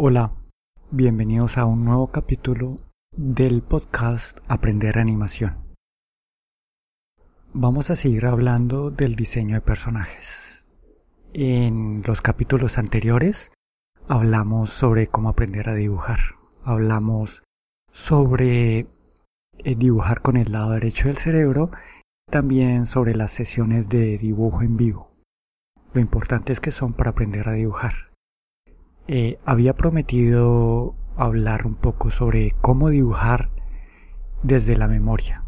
Hola, bienvenidos a un nuevo capítulo del podcast Aprender Animación. Vamos a seguir hablando del diseño de personajes. En los capítulos anteriores hablamos sobre cómo aprender a dibujar. Hablamos sobre eh, dibujar con el lado derecho del cerebro, también sobre las sesiones de dibujo en vivo. Lo importante es que son para aprender a dibujar. Eh, había prometido hablar un poco sobre cómo dibujar desde la memoria.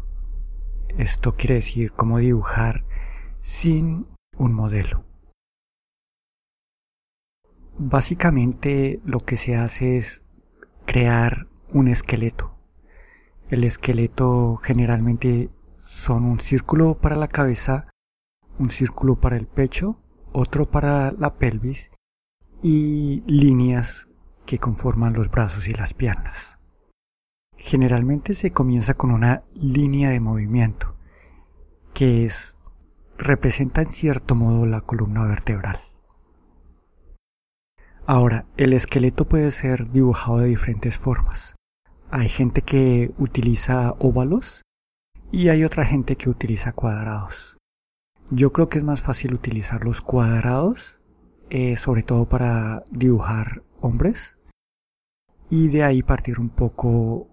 Esto quiere decir cómo dibujar sin un modelo. Básicamente lo que se hace es crear un esqueleto. El esqueleto generalmente son un círculo para la cabeza, un círculo para el pecho, otro para la pelvis y líneas que conforman los brazos y las piernas. Generalmente se comienza con una línea de movimiento, que es representa en cierto modo la columna vertebral. Ahora, el esqueleto puede ser dibujado de diferentes formas. Hay gente que utiliza óvalos y hay otra gente que utiliza cuadrados. Yo creo que es más fácil utilizar los cuadrados, eh, sobre todo para dibujar hombres, y de ahí partir un poco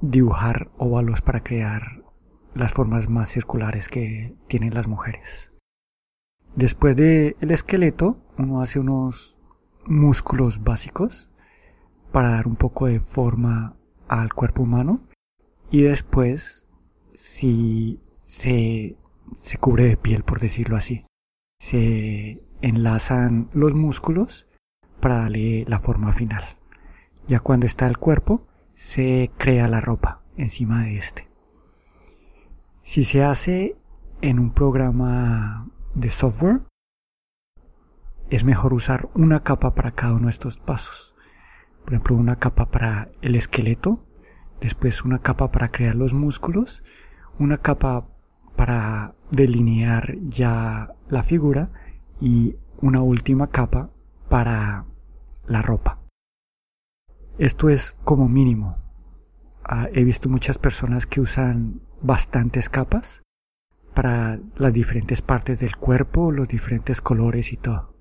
dibujar óvalos para crear las formas más circulares que tienen las mujeres. Después del el esqueleto, uno hace unos músculos básicos para dar un poco de forma al cuerpo humano y después si se, se cubre de piel por decirlo así se enlazan los músculos para darle la forma final ya cuando está el cuerpo se crea la ropa encima de este. Si se hace en un programa de software, es mejor usar una capa para cada uno de estos pasos. Por ejemplo, una capa para el esqueleto, después una capa para crear los músculos, una capa para delinear ya la figura y una última capa para la ropa. Esto es como mínimo. Ah, he visto muchas personas que usan bastantes capas para las diferentes partes del cuerpo, los diferentes colores y todo.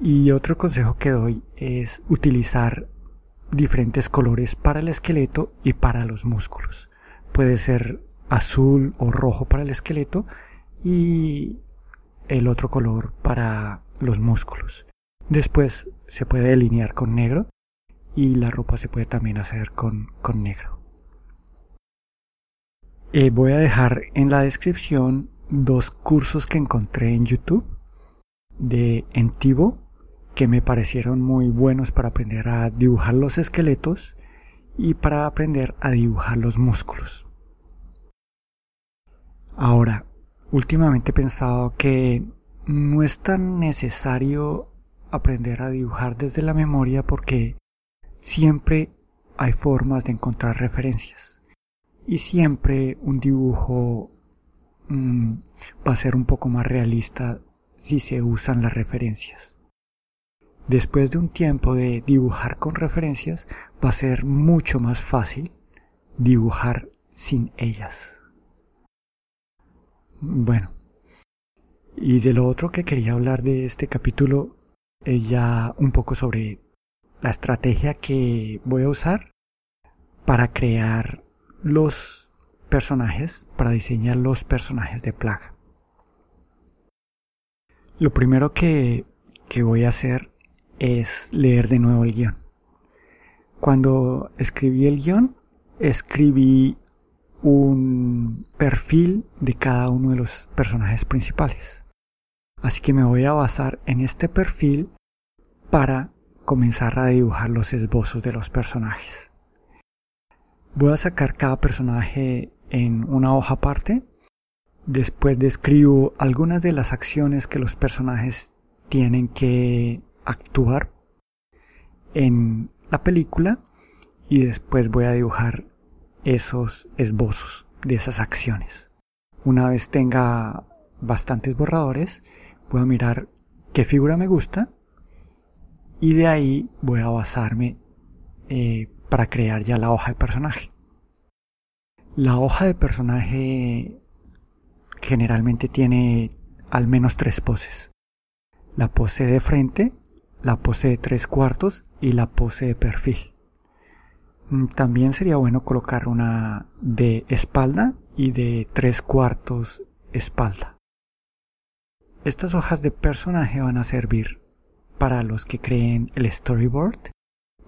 Y otro consejo que doy es utilizar diferentes colores para el esqueleto y para los músculos. Puede ser azul o rojo para el esqueleto y el otro color para los músculos. Después se puede delinear con negro y la ropa se puede también hacer con, negro. Eh, voy a dejar en la descripción dos cursos que encontré en YouTube de Entivo que me parecieron muy buenos para aprender a dibujar los esqueletos y para aprender a dibujar los músculos. Ahora, últimamente he pensado que no es tan necesario aprender a dibujar desde la memoria porque Siempre hay formas de encontrar referencias y siempre un dibujo mm, va a ser un poco más realista si se usan las referencias. Después de un tiempo de dibujar con referencias, va a ser mucho más fácil dibujar sin ellas. Bueno, y de lo otro que quería hablar de este capítulo es ya un poco sobre la estrategia que voy a usar para crear los personajes, para diseñar los personajes de plaga. Lo primero que, que voy a hacer es leer de nuevo el guion. Cuando escribí el guion, escribí un perfil de cada uno de los personajes principales. Así que me voy a basar en este perfil para comenzar a dibujar los esbozos de los personajes. Voy a sacar cada personaje en una hoja aparte. Después describo algunas de las acciones que los personajes tienen que actuar en la película y después voy a dibujar esos esbozos de esas acciones. Una vez tenga bastantes borradores, voy a mirar qué figura me gusta y de ahí voy a basarme eh, para crear ya la hoja de personaje. La hoja de personaje generalmente tiene al menos tres poses. La pose de frente, la pose de tres cuartos y la pose de perfil. Mm, también sería bueno colocar una de espalda y de tres cuartos espalda. Estas hojas de personaje van a servir para los que creen el storyboard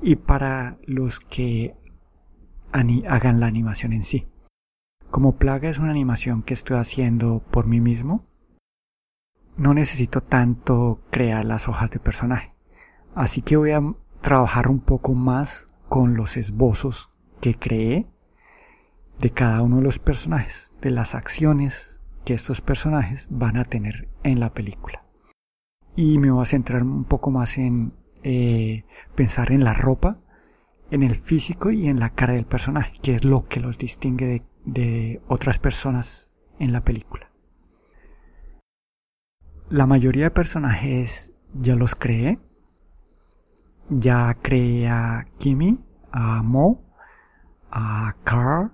y para los que hagan la animación en sí. Como Plaga es una animación que estoy haciendo por mí mismo, no necesito tanto crear las hojas de personaje. Así que voy a trabajar un poco más con los esbozos que creé de cada uno de los personajes, de las acciones que estos personajes van a tener en la película. Y me voy a centrar un poco más en eh, pensar en la ropa, en el físico y en la cara del personaje, que es lo que los distingue de de otras personas en la película. La mayoría de personajes ya los creé. Ya creé a Kimi, a Mo, a Carl.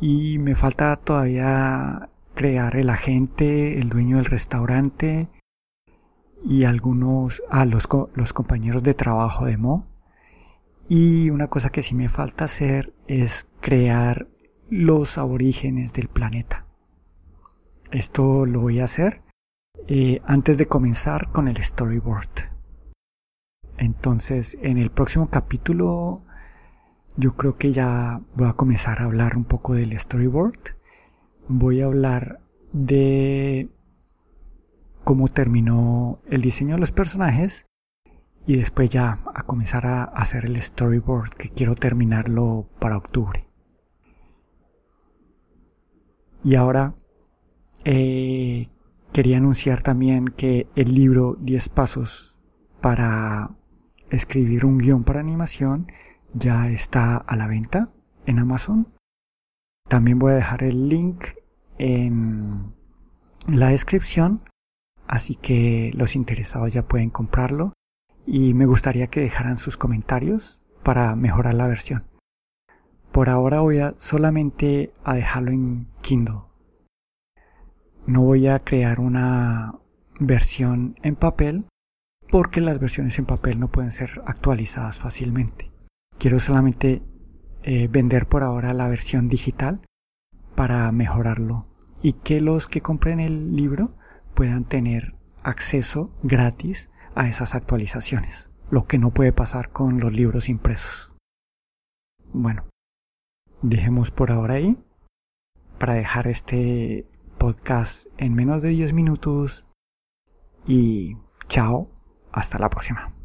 Y me falta todavía crear el agente, el dueño del restaurante y algunos, a los, los compañeros de trabajo de Mo. Y una cosa que sí me falta hacer es crear los aborígenes del planeta. Esto lo voy a hacer eh, antes de comenzar con el storyboard. Entonces, en el próximo capítulo yo creo que ya voy a comenzar a hablar un poco del storyboard. Voy a hablar de cómo terminó el diseño de los personajes y después ya a comenzar a hacer el storyboard que quiero terminarlo para octubre. Y ahora eh, quería anunciar también que el libro 10 pasos para escribir un guion para animación ya está a la venta en Amazon. También voy a dejar el link en la descripción, así que los interesados ya pueden comprarlo y me gustaría que dejaran sus comentarios para mejorar la versión. Por ahora voy a solamente a dejarlo en Kindle. No voy a crear una versión en papel porque las versiones en papel no pueden ser actualizadas fácilmente. Quiero solamente eh, vender por ahora la versión digital para mejorarlo y que los que compren el libro puedan tener acceso gratis a esas actualizaciones, lo que no puede pasar con los libros impresos. Bueno, dejemos por ahora ahí para dejar este podcast en menos de 10 minutos y chao, hasta la próxima.